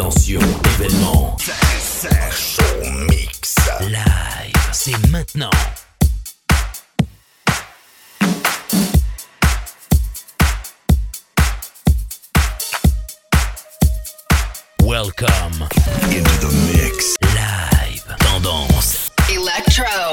Attention, événement. Show mix. Live, c'est maintenant. Welcome into the mix. Live, tendance. Electro.